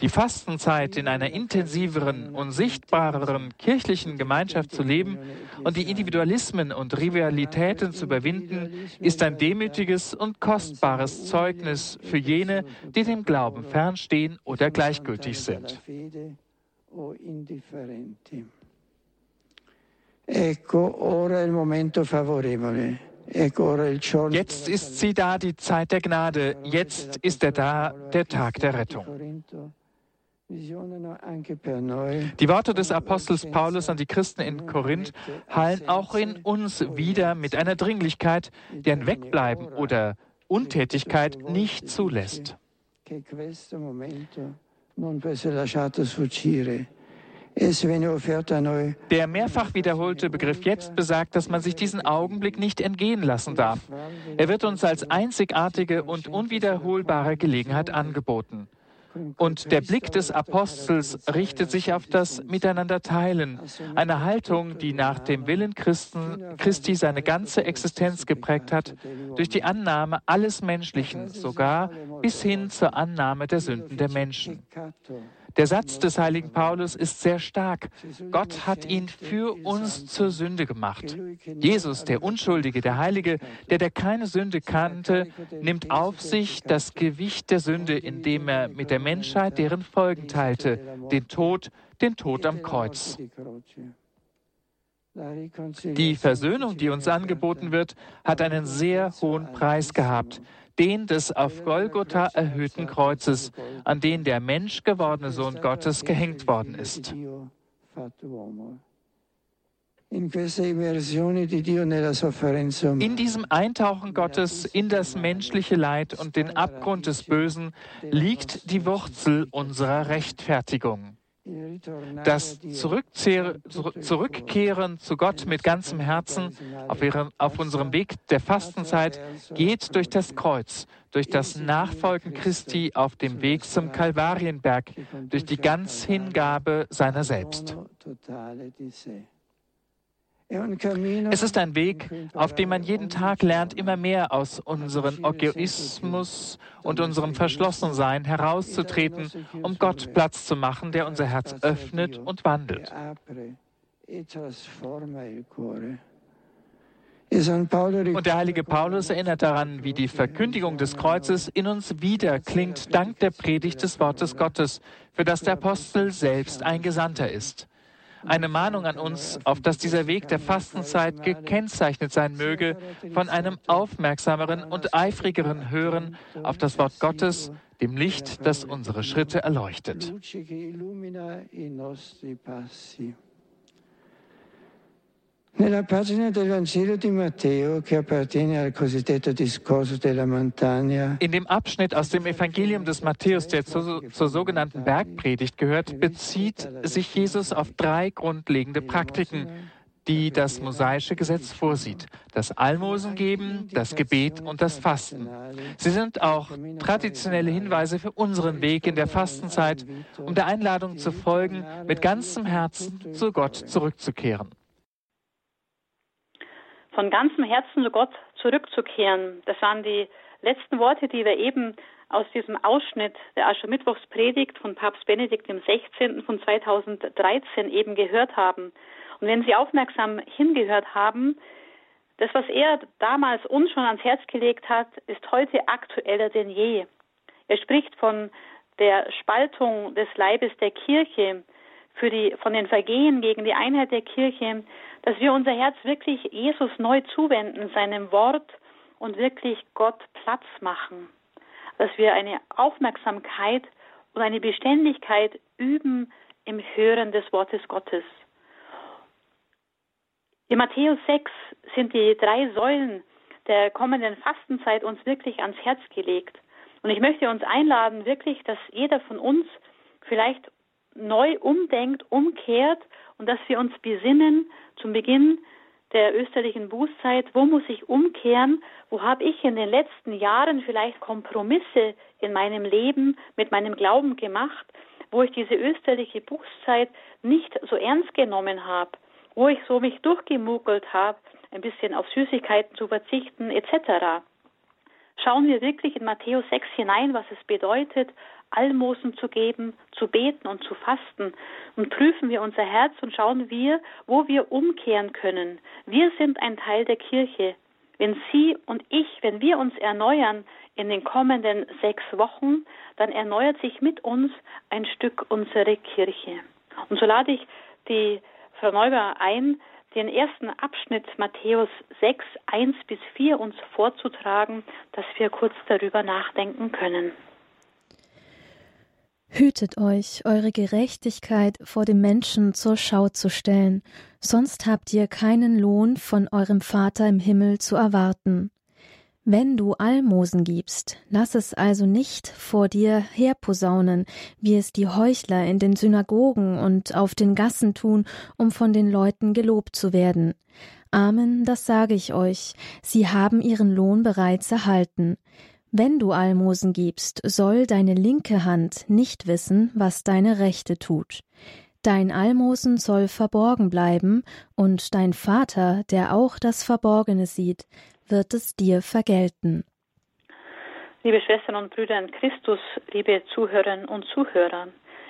Die Fastenzeit in einer intensiveren und sichtbareren kirchlichen Gemeinschaft zu leben und die Individualismen und Rivalitäten zu überwinden, ist ein demütiges und kostbares Zeugnis für jene, die dem Glauben fernstehen oder gleichgültig sind. Ecco ora il momento favorevole. Jetzt ist sie da, die Zeit der Gnade. Jetzt ist er da, der Tag der Rettung. Die Worte des Apostels Paulus an die Christen in Korinth hallen auch in uns wieder mit einer Dringlichkeit, die ein Wegbleiben oder Untätigkeit nicht zulässt. Der mehrfach wiederholte Begriff jetzt besagt, dass man sich diesen Augenblick nicht entgehen lassen darf. Er wird uns als einzigartige und unwiederholbare Gelegenheit angeboten. Und der Blick des Apostels richtet sich auf das Miteinanderteilen, eine Haltung, die nach dem Willen Christen, Christi seine ganze Existenz geprägt hat, durch die Annahme alles Menschlichen, sogar bis hin zur Annahme der Sünden der Menschen. Der Satz des heiligen Paulus ist sehr stark. Gott hat ihn für uns zur Sünde gemacht. Jesus, der Unschuldige, der Heilige, der der keine Sünde kannte, nimmt auf sich das Gewicht der Sünde, indem er mit der Menschheit deren Folgen teilte, den Tod, den Tod am Kreuz. Die Versöhnung, die uns angeboten wird, hat einen sehr hohen Preis gehabt den des auf Golgotha erhöhten Kreuzes, an den der menschgewordene Sohn Gottes gehängt worden ist. In diesem Eintauchen Gottes in das menschliche Leid und den Abgrund des Bösen liegt die Wurzel unserer Rechtfertigung. Das Zurückkehren zu Gott mit ganzem Herzen auf, auf unserem Weg der Fastenzeit geht durch das Kreuz, durch das Nachfolgen Christi auf dem Weg zum Kalvarienberg, durch die Ganzhingabe seiner selbst. Es ist ein Weg, auf dem man jeden Tag lernt, immer mehr aus unserem Egoismus und unserem Verschlossensein herauszutreten, um Gott Platz zu machen, der unser Herz öffnet und wandelt. Und der heilige Paulus erinnert daran, wie die Verkündigung des Kreuzes in uns wieder klingt, dank der Predigt des Wortes Gottes, für das der Apostel selbst ein Gesandter ist eine Mahnung an uns, auf dass dieser Weg der Fastenzeit gekennzeichnet sein möge von einem aufmerksameren und eifrigeren Hören auf das Wort Gottes, dem Licht, das unsere Schritte erleuchtet. Nella pagina del Vangelo di Matteo, che appartiene al cosiddetto discorso della montagna, in dem Abschnitt aus dem Evangelium des Matthäus, der zu, zur sogenannten Bergpredigt gehört, bezieht sich Jesus auf drei grundlegende Praktiken, die das mosaische Gesetz vorsieht. Das Almosen geben, das Gebet und das Fasten. Sie sind auch traditionelle Hinweise für unseren Weg in der Fastenzeit, um der Einladung zu folgen, mit ganzem Herzen zu Gott zurückzukehren von ganzem Herzen zu Gott zurückzukehren. Das waren die letzten Worte, die wir eben aus diesem Ausschnitt der Aschermittwochspredigt von Papst Benedikt XVI. von 2013 eben gehört haben. Und wenn Sie aufmerksam hingehört haben, das, was er damals uns schon ans Herz gelegt hat, ist heute aktueller denn je. Er spricht von der Spaltung des Leibes der Kirche, für die, von den Vergehen gegen die Einheit der Kirche, dass wir unser Herz wirklich Jesus neu zuwenden, seinem Wort und wirklich Gott Platz machen. Dass wir eine Aufmerksamkeit und eine Beständigkeit üben im Hören des Wortes Gottes. In Matthäus 6 sind die drei Säulen der kommenden Fastenzeit uns wirklich ans Herz gelegt. Und ich möchte uns einladen, wirklich, dass jeder von uns vielleicht neu umdenkt, umkehrt und dass wir uns besinnen zum Beginn der österlichen Bußzeit, wo muss ich umkehren, wo habe ich in den letzten Jahren vielleicht Kompromisse in meinem Leben mit meinem Glauben gemacht, wo ich diese österliche Bußzeit nicht so ernst genommen habe, wo ich so mich durchgemuckelt habe, ein bisschen auf Süßigkeiten zu verzichten etc. Schauen wir wirklich in Matthäus 6 hinein, was es bedeutet, Almosen zu geben, zu beten und zu fasten. Und prüfen wir unser Herz und schauen wir, wo wir umkehren können. Wir sind ein Teil der Kirche. Wenn Sie und ich, wenn wir uns erneuern in den kommenden sechs Wochen, dann erneuert sich mit uns ein Stück unsere Kirche. Und so lade ich die Frau Neuber ein, den ersten Abschnitt Matthäus 6, 1 bis 4 uns vorzutragen, dass wir kurz darüber nachdenken können. Hütet euch, eure Gerechtigkeit vor dem Menschen zur Schau zu stellen, sonst habt ihr keinen Lohn von eurem Vater im Himmel zu erwarten. Wenn du Almosen gibst, lass es also nicht vor dir herposaunen, wie es die Heuchler in den Synagogen und auf den Gassen tun, um von den Leuten gelobt zu werden. Amen, das sage ich euch, sie haben ihren Lohn bereits erhalten. Wenn du Almosen gibst, soll deine linke Hand nicht wissen, was deine rechte tut. Dein Almosen soll verborgen bleiben, und dein Vater, der auch das Verborgene sieht, wird es dir vergelten. Liebe Schwestern und Brüder in Christus, liebe Zuhörerinnen und Zuhörer,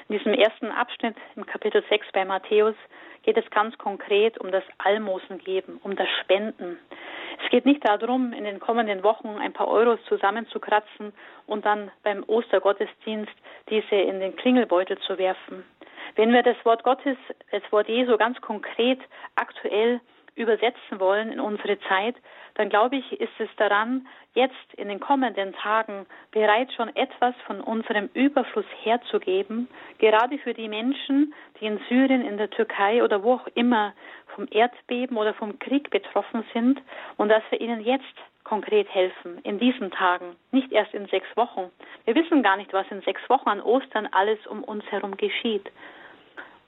in diesem ersten Abschnitt im Kapitel 6 bei Matthäus geht es ganz konkret um das Almosen geben, um das Spenden. Es geht nicht darum, in den kommenden Wochen ein paar Euros zusammenzukratzen und dann beim Ostergottesdienst diese in den Klingelbeutel zu werfen. Wenn wir das Wort Gottes, das Wort Jesu ganz konkret aktuell übersetzen wollen in unsere Zeit, dann glaube ich, ist es daran, jetzt in den kommenden Tagen bereits schon etwas von unserem Überfluss herzugeben, gerade für die Menschen, die in Syrien, in der Türkei oder wo auch immer vom Erdbeben oder vom Krieg betroffen sind und dass wir ihnen jetzt konkret helfen, in diesen Tagen, nicht erst in sechs Wochen. Wir wissen gar nicht, was in sechs Wochen an Ostern alles um uns herum geschieht.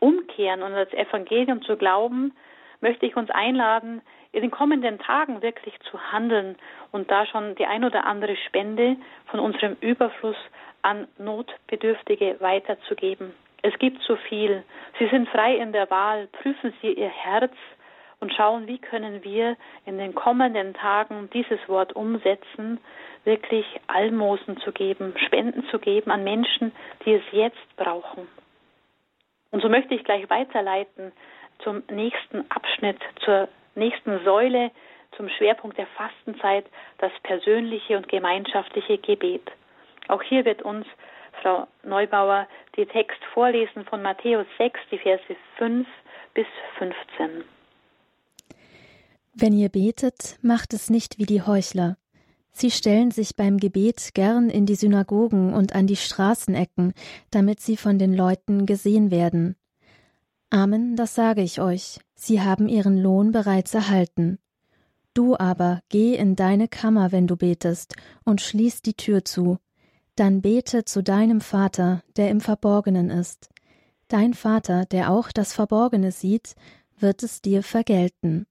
Umkehren und das Evangelium zu glauben, möchte ich uns einladen, in den kommenden Tagen wirklich zu handeln und da schon die ein oder andere Spende von unserem Überfluss an Notbedürftige weiterzugeben. Es gibt so viel. Sie sind frei in der Wahl. Prüfen Sie Ihr Herz und schauen, wie können wir in den kommenden Tagen dieses Wort umsetzen, wirklich Almosen zu geben, Spenden zu geben an Menschen, die es jetzt brauchen. Und so möchte ich gleich weiterleiten zum nächsten Abschnitt, zur nächsten Säule, zum Schwerpunkt der Fastenzeit, das persönliche und gemeinschaftliche Gebet. Auch hier wird uns Frau Neubauer die Text vorlesen von Matthäus 6, die Verse 5 bis 15. Wenn ihr betet, macht es nicht wie die Heuchler. Sie stellen sich beim Gebet gern in die Synagogen und an die Straßenecken, damit sie von den Leuten gesehen werden. Amen, das sage ich euch, sie haben ihren Lohn bereits erhalten. Du aber geh in deine Kammer, wenn du betest, und schließ die Tür zu. Dann bete zu deinem Vater, der im Verborgenen ist. Dein Vater, der auch das Verborgene sieht, wird es dir vergelten.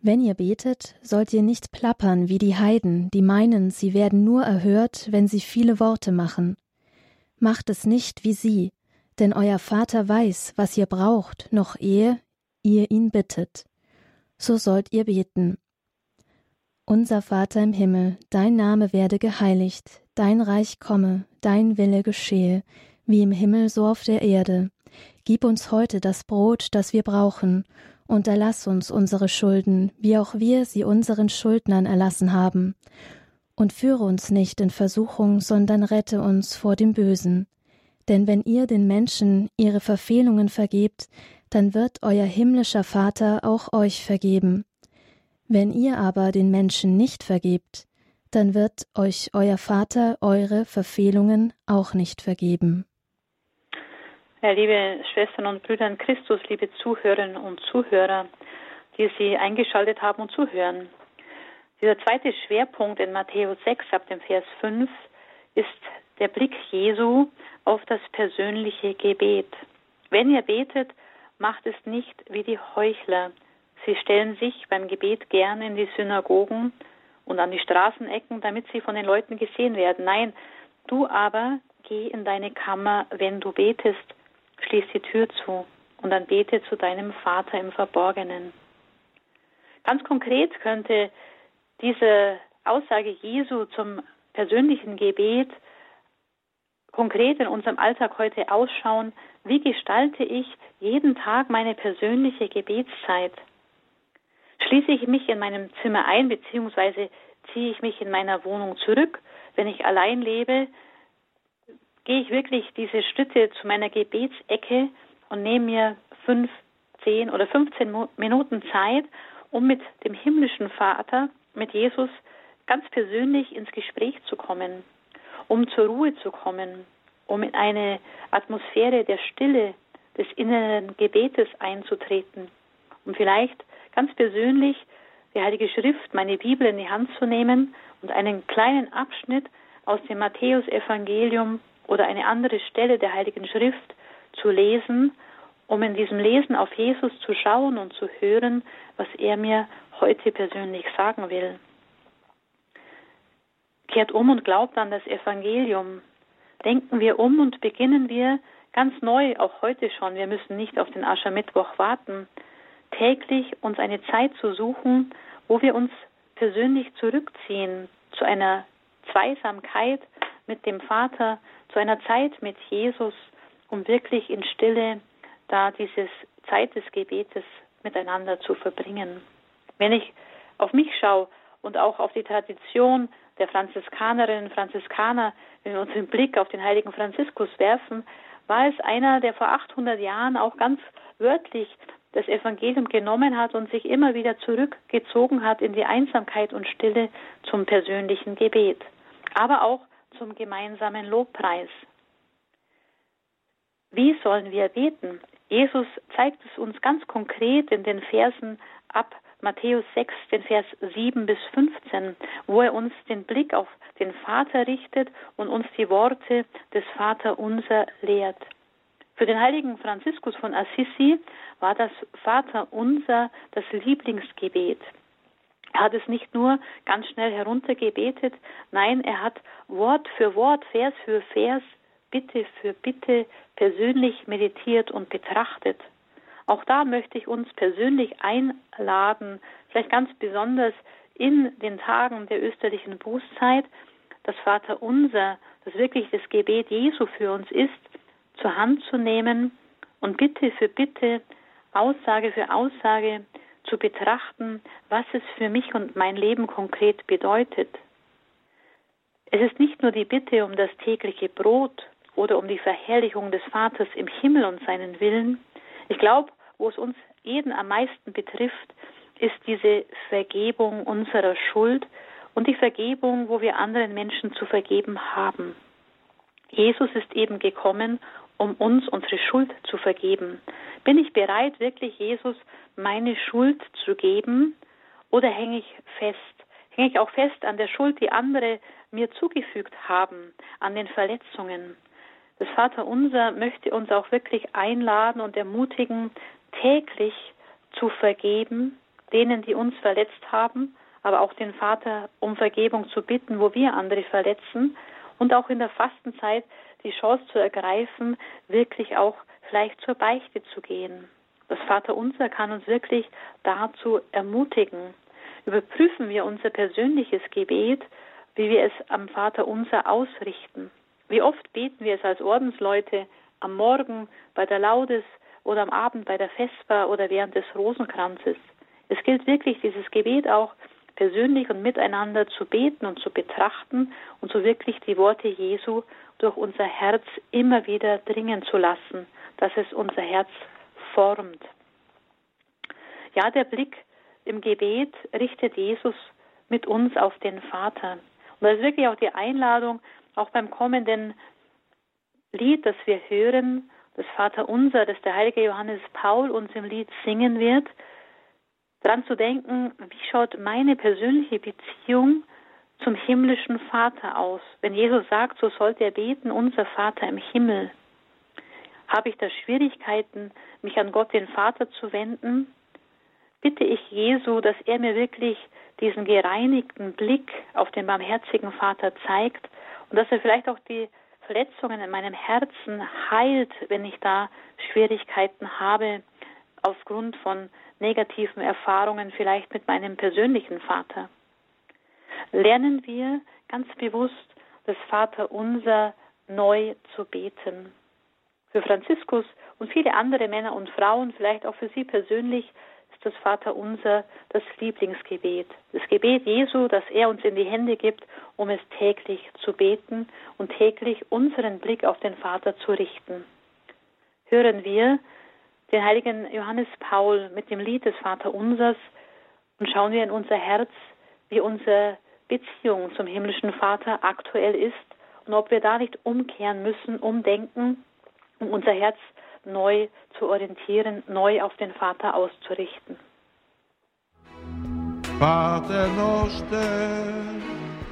Wenn ihr betet, sollt ihr nicht plappern wie die Heiden, die meinen, sie werden nur erhört, wenn sie viele Worte machen. Macht es nicht wie sie, denn euer Vater weiß, was ihr braucht, noch ehe ihr ihn bittet. So sollt ihr beten. Unser Vater im Himmel, dein Name werde geheiligt, dein Reich komme, dein Wille geschehe, wie im Himmel so auf der Erde. Gib uns heute das Brot, das wir brauchen, und erlass uns unsere Schulden, wie auch wir sie unseren Schuldnern erlassen haben. Und führe uns nicht in Versuchung, sondern rette uns vor dem Bösen. Denn wenn ihr den Menschen ihre Verfehlungen vergebt, dann wird euer himmlischer Vater auch euch vergeben. Wenn ihr aber den Menschen nicht vergebt, dann wird euch euer Vater eure Verfehlungen auch nicht vergeben. Ja, liebe Schwestern und Brüder in Christus, liebe Zuhörerinnen und Zuhörer, die Sie eingeschaltet haben und zuhören. Dieser zweite Schwerpunkt in Matthäus 6 ab dem Vers 5 ist der Blick Jesu auf das persönliche Gebet. Wenn ihr betet, macht es nicht wie die Heuchler. Sie stellen sich beim Gebet gern in die Synagogen und an die Straßenecken, damit sie von den Leuten gesehen werden. Nein, du aber geh in deine Kammer, wenn du betest, schließ die Tür zu und dann bete zu deinem Vater im Verborgenen. Ganz konkret könnte diese Aussage Jesu zum persönlichen Gebet konkret in unserem Alltag heute ausschauen, wie gestalte ich jeden Tag meine persönliche Gebetszeit? Schließe ich mich in meinem Zimmer ein, beziehungsweise ziehe ich mich in meiner Wohnung zurück? Wenn ich allein lebe, gehe ich wirklich diese Schritte zu meiner Gebetsecke und nehme mir fünf, zehn oder 15 Minuten Zeit, um mit dem himmlischen Vater, mit Jesus, ganz persönlich ins Gespräch zu kommen, um zur Ruhe zu kommen, um in eine Atmosphäre der Stille, des inneren Gebetes einzutreten, um vielleicht ganz persönlich die Heilige Schrift, meine Bibel in die Hand zu nehmen und einen kleinen Abschnitt aus dem Matthäusevangelium oder eine andere Stelle der Heiligen Schrift zu lesen, um in diesem Lesen auf Jesus zu schauen und zu hören, was er mir heute persönlich sagen will. Kehrt um und glaubt an das Evangelium. Denken wir um und beginnen wir ganz neu, auch heute schon. Wir müssen nicht auf den Aschermittwoch warten. Täglich uns eine Zeit zu suchen, wo wir uns persönlich zurückziehen zu einer Zweisamkeit mit dem Vater, zu einer Zeit mit Jesus, um wirklich in Stille da dieses Zeit des Gebetes miteinander zu verbringen. Wenn ich auf mich schaue und auch auf die Tradition der Franziskanerinnen und Franziskaner, wenn wir unseren Blick auf den heiligen Franziskus werfen, war es einer, der vor 800 Jahren auch ganz wörtlich das Evangelium genommen hat und sich immer wieder zurückgezogen hat in die Einsamkeit und Stille zum persönlichen Gebet, aber auch zum gemeinsamen Lobpreis. Wie sollen wir beten? Jesus zeigt es uns ganz konkret in den Versen ab Matthäus 6, den Vers 7 bis 15, wo er uns den Blick auf den Vater richtet und uns die Worte des Vater unser lehrt. Für den heiligen Franziskus von Assisi war das Vater unser das Lieblingsgebet. Er hat es nicht nur ganz schnell heruntergebetet, nein, er hat Wort für Wort, Vers für Vers, Bitte für Bitte persönlich meditiert und betrachtet. Auch da möchte ich uns persönlich einladen, vielleicht ganz besonders in den Tagen der österlichen Bußzeit, das Vater Unser, das wirklich das Gebet Jesu für uns ist, zur Hand zu nehmen und Bitte für Bitte, Aussage für Aussage zu betrachten, was es für mich und mein Leben konkret bedeutet. Es ist nicht nur die Bitte um das tägliche Brot oder um die Verherrlichung des Vaters im Himmel und seinen Willen. Ich glaube, wo es uns jeden am meisten betrifft, ist diese Vergebung unserer Schuld und die Vergebung, wo wir anderen Menschen zu vergeben haben. Jesus ist eben gekommen, um uns unsere Schuld zu vergeben. Bin ich bereit, wirklich Jesus meine Schuld zu geben oder hänge ich fest? Hänge ich auch fest an der Schuld, die andere mir zugefügt haben, an den Verletzungen? Das Vaterunser möchte uns auch wirklich einladen und ermutigen, täglich zu vergeben, denen, die uns verletzt haben, aber auch den Vater um Vergebung zu bitten, wo wir andere verletzen und auch in der Fastenzeit die Chance zu ergreifen, wirklich auch vielleicht zur Beichte zu gehen. Das Vaterunser kann uns wirklich dazu ermutigen. Überprüfen wir unser persönliches Gebet, wie wir es am Vaterunser ausrichten. Wie oft beten wir es als Ordensleute am Morgen bei der Laudes oder am Abend bei der Vesper oder während des Rosenkranzes. Es gilt wirklich, dieses Gebet auch persönlich und miteinander zu beten und zu betrachten und so wirklich die Worte Jesu durch unser Herz immer wieder dringen zu lassen, dass es unser Herz formt. Ja, der Blick im Gebet richtet Jesus mit uns auf den Vater. Und das ist wirklich auch die Einladung, auch beim kommenden Lied, das wir hören, das Vater Unser, das der heilige Johannes Paul uns im Lied singen wird, daran zu denken, wie schaut meine persönliche Beziehung zum himmlischen Vater aus. Wenn Jesus sagt, so sollt ihr beten, unser Vater im Himmel. Habe ich da Schwierigkeiten, mich an Gott den Vater zu wenden? Bitte ich Jesu, dass er mir wirklich diesen gereinigten Blick auf den barmherzigen Vater zeigt und dass er vielleicht auch die Verletzungen in meinem Herzen heilt, wenn ich da Schwierigkeiten habe aufgrund von negativen Erfahrungen vielleicht mit meinem persönlichen Vater. Lernen wir ganz bewusst das Vaterunser neu zu beten. Für Franziskus und viele andere Männer und Frauen, vielleicht auch für Sie persönlich, das Vaterunser das Lieblingsgebet. Das Gebet Jesu, das er uns in die Hände gibt, um es täglich zu beten und täglich unseren Blick auf den Vater zu richten. Hören wir den heiligen Johannes Paul mit dem Lied des Vaterunsers und schauen wir in unser Herz, wie unsere Beziehung zum himmlischen Vater aktuell ist und ob wir da nicht umkehren müssen, umdenken, um unser Herz neu zu orientieren, neu auf den Vater auszurichten. Pater noster,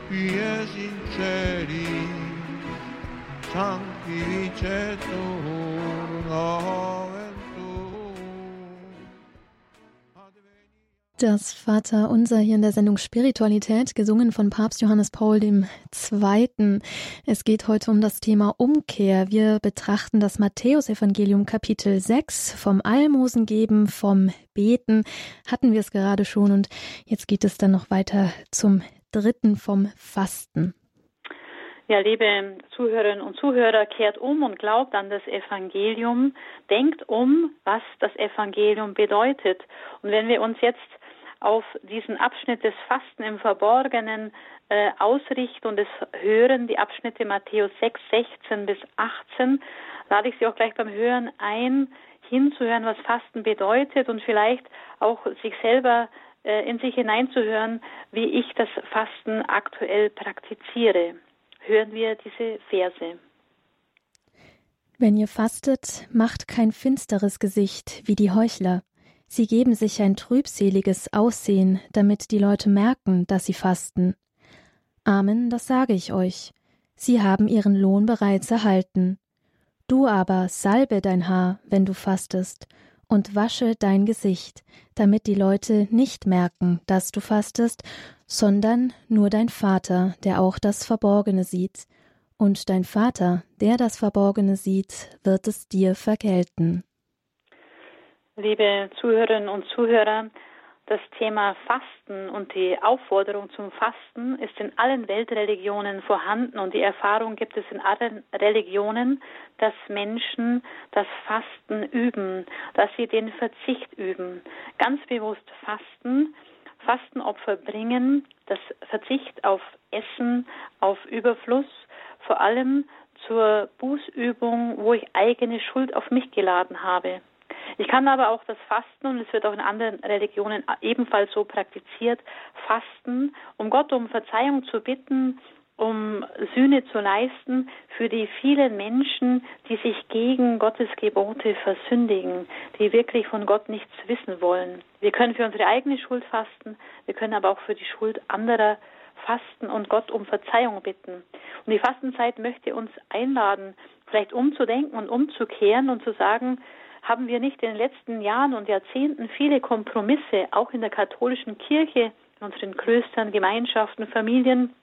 qui es in cieli, sanctificetur Das Vater Unser hier in der Sendung Spiritualität, gesungen von Papst Johannes Paul II. Es geht heute um das Thema Umkehr. Wir betrachten das Matthäusevangelium Kapitel 6 vom Almosen geben, vom Beten. Hatten wir es gerade schon und jetzt geht es dann noch weiter zum dritten vom Fasten. Ja, liebe Zuhörerinnen und Zuhörer, kehrt um und glaubt an das Evangelium. Denkt um, was das Evangelium bedeutet. Und wenn wir uns jetzt auf diesen Abschnitt des Fasten im Verborgenen äh, ausrichten und es hören, die Abschnitte Matthäus 6, 16 bis 18, lade ich Sie auch gleich beim Hören ein, hinzuhören, was Fasten bedeutet und vielleicht auch sich selber äh, in sich hineinzuhören, wie ich das Fasten aktuell praktiziere. Hören wir diese Verse. Wenn ihr fastet, macht kein finsteres Gesicht wie die Heuchler Sie geben sich ein trübseliges Aussehen, damit die Leute merken, dass sie fasten. Amen, das sage ich euch. Sie haben ihren Lohn bereits erhalten. Du aber salbe dein Haar, wenn du fastest, und wasche dein Gesicht, damit die Leute nicht merken, dass du fastest, sondern nur dein Vater, der auch das Verborgene sieht. Und dein Vater, der das Verborgene sieht, wird es dir vergelten. Liebe Zuhörerinnen und Zuhörer, das Thema Fasten und die Aufforderung zum Fasten ist in allen Weltreligionen vorhanden und die Erfahrung gibt es in allen Religionen, dass Menschen das Fasten üben, dass sie den Verzicht üben, ganz bewusst fasten, Fastenopfer bringen, das Verzicht auf Essen, auf Überfluss, vor allem zur Bußübung, wo ich eigene Schuld auf mich geladen habe. Ich kann aber auch das Fasten, und es wird auch in anderen Religionen ebenfalls so praktiziert, Fasten, um Gott um Verzeihung zu bitten, um Sühne zu leisten für die vielen Menschen, die sich gegen Gottes Gebote versündigen, die wirklich von Gott nichts wissen wollen. Wir können für unsere eigene Schuld fasten, wir können aber auch für die Schuld anderer fasten und Gott um Verzeihung bitten. Und die Fastenzeit möchte uns einladen, vielleicht umzudenken und umzukehren und zu sagen, haben wir nicht in den letzten Jahren und Jahrzehnten viele Kompromisse, auch in der katholischen Kirche, in unseren Klöstern, Gemeinschaften, Familien,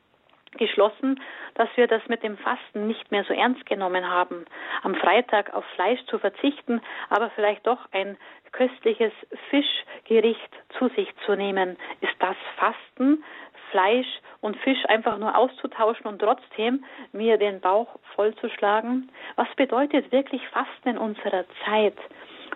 geschlossen, dass wir das mit dem Fasten nicht mehr so ernst genommen haben. Am Freitag auf Fleisch zu verzichten, aber vielleicht doch ein köstliches Fischgericht zu sich zu nehmen. Ist das Fasten? Fleisch und Fisch einfach nur auszutauschen und trotzdem mir den Bauch vollzuschlagen? Was bedeutet wirklich Fasten in unserer Zeit?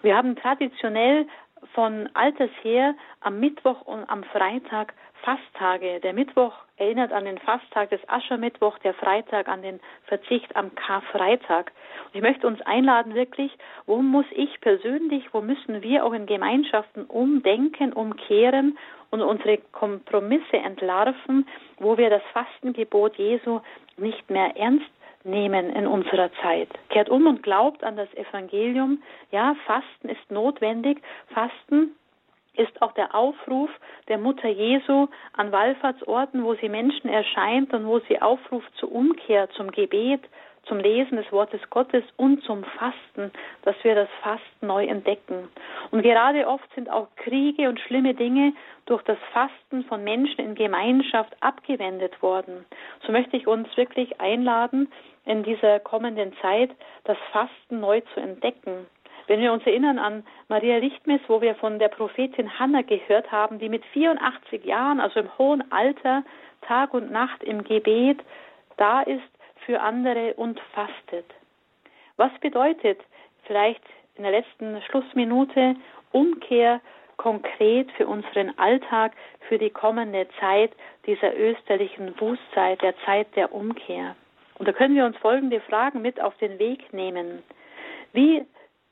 Wir haben traditionell von alters her am Mittwoch und am Freitag Fasttage. Der Mittwoch erinnert an den Fasttag des Aschermittwoch, der Freitag an den Verzicht am Karfreitag. Und ich möchte uns einladen, wirklich, wo muss ich persönlich, wo müssen wir auch in Gemeinschaften umdenken, umkehren und unsere Kompromisse entlarven, wo wir das Fastengebot Jesu nicht mehr ernst nehmen in unserer Zeit. Kehrt um und glaubt an das Evangelium. Ja, Fasten ist notwendig. Fasten ist auch der Aufruf der Mutter Jesu an Wallfahrtsorten, wo sie Menschen erscheint und wo sie aufruft zur Umkehr, zum Gebet, zum Lesen des Wortes Gottes und zum Fasten, dass wir das Fasten neu entdecken. Und gerade oft sind auch Kriege und schlimme Dinge durch das Fasten von Menschen in Gemeinschaft abgewendet worden. So möchte ich uns wirklich einladen, in dieser kommenden Zeit das Fasten neu zu entdecken. Wenn wir uns erinnern an Maria Lichtmes, wo wir von der Prophetin Hannah gehört haben, die mit 84 Jahren, also im hohen Alter, Tag und Nacht im Gebet da ist für andere und fastet. Was bedeutet vielleicht in der letzten Schlussminute Umkehr konkret für unseren Alltag, für die kommende Zeit dieser österlichen Bußzeit, der Zeit der Umkehr? Und da können wir uns folgende Fragen mit auf den Weg nehmen. Wie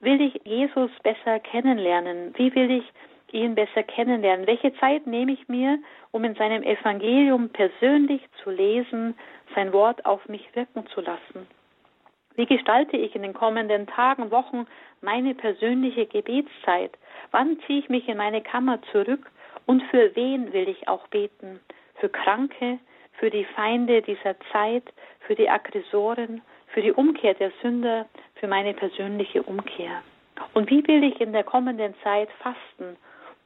will ich Jesus besser kennenlernen? Wie will ich ihn besser kennenlernen? Welche Zeit nehme ich mir, um in seinem Evangelium persönlich zu lesen, sein Wort auf mich wirken zu lassen? Wie gestalte ich in den kommenden Tagen, Wochen meine persönliche Gebetszeit? Wann ziehe ich mich in meine Kammer zurück und für wen will ich auch beten? Für Kranke, für die Feinde dieser Zeit, für die Aggressoren, für die Umkehr der Sünder, für meine persönliche Umkehr. Und wie will ich in der kommenden Zeit fasten,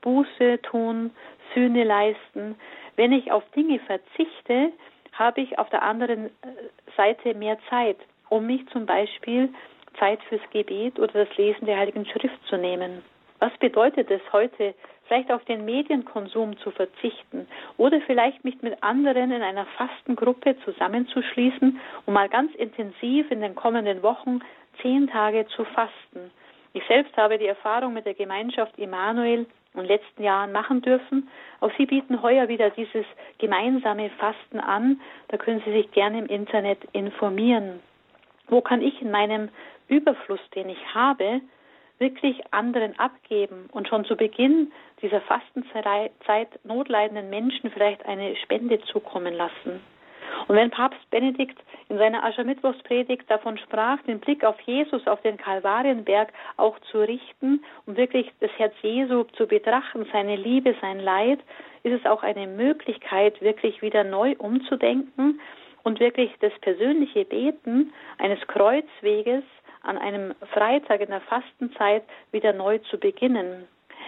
Buße tun, Sühne leisten? Wenn ich auf Dinge verzichte, habe ich auf der anderen äh, Seite mehr Zeit, um mich zum Beispiel Zeit fürs Gebet oder das Lesen der Heiligen Schrift zu nehmen. Was bedeutet es heute, vielleicht auf den Medienkonsum zu verzichten oder vielleicht mich mit anderen in einer Fastengruppe zusammenzuschließen, um mal ganz intensiv in den kommenden Wochen zehn Tage zu fasten. Ich selbst habe die Erfahrung mit der Gemeinschaft Immanuel in den letzten Jahren machen dürfen. Auch Sie bieten heuer wieder dieses gemeinsame Fasten an. Da können Sie sich gerne im Internet informieren. Wo kann ich in meinem Überfluss, den ich habe, wirklich anderen abgeben und schon zu Beginn dieser Fastenzeit notleidenden Menschen vielleicht eine Spende zukommen lassen. Und wenn Papst Benedikt in seiner Aschermittwochspredigt davon sprach, den Blick auf Jesus, auf den Kalvarienberg auch zu richten, um wirklich das Herz Jesu zu betrachten, seine Liebe, sein Leid, ist es auch eine Möglichkeit, wirklich wieder neu umzudenken und wirklich das persönliche Beten eines Kreuzweges an einem Freitag in der Fastenzeit wieder neu zu beginnen.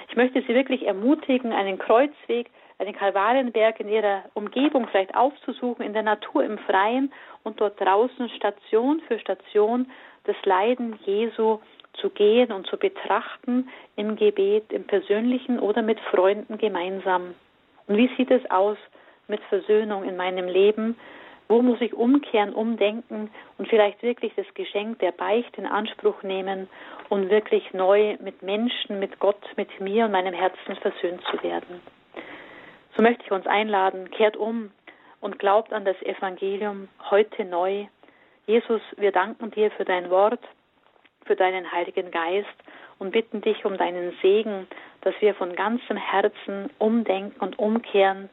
Ich möchte Sie wirklich ermutigen, einen Kreuzweg, einen Kalvarienberg in Ihrer Umgebung vielleicht aufzusuchen, in der Natur, im Freien und dort draußen Station für Station das Leiden Jesu zu gehen und zu betrachten im Gebet, im persönlichen oder mit Freunden gemeinsam. Und wie sieht es aus mit Versöhnung in meinem Leben? Wo muss ich umkehren, umdenken und vielleicht wirklich das Geschenk der Beicht in Anspruch nehmen und wirklich neu mit Menschen, mit Gott, mit mir und meinem Herzen versöhnt zu werden? So möchte ich uns einladen, kehrt um und glaubt an das Evangelium heute neu. Jesus, wir danken dir für dein Wort, für deinen Heiligen Geist und bitten dich um deinen Segen, dass wir von ganzem Herzen umdenken und umkehren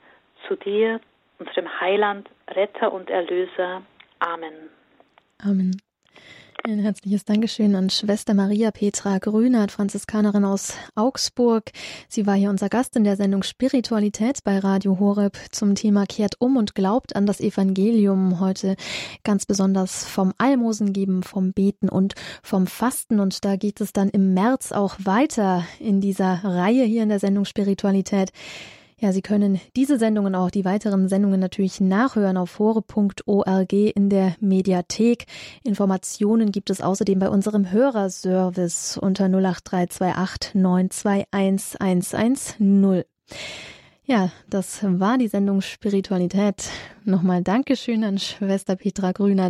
zu dir unserem Heiland, Retter und Erlöser. Amen. Amen. Ein herzliches Dankeschön an Schwester Maria Petra Grünert, Franziskanerin aus Augsburg. Sie war hier unser Gast in der Sendung Spiritualität bei Radio Horeb zum Thema Kehrt um und glaubt an das Evangelium. Heute ganz besonders vom Almosengeben, vom Beten und vom Fasten. Und da geht es dann im März auch weiter in dieser Reihe hier in der Sendung Spiritualität. Ja, Sie können diese Sendungen auch die weiteren Sendungen natürlich nachhören auf hore.org in der Mediathek. Informationen gibt es außerdem bei unserem Hörerservice unter 08328 921 110. Ja, das war die Sendung Spiritualität. Nochmal Dankeschön an Schwester Petra Grünert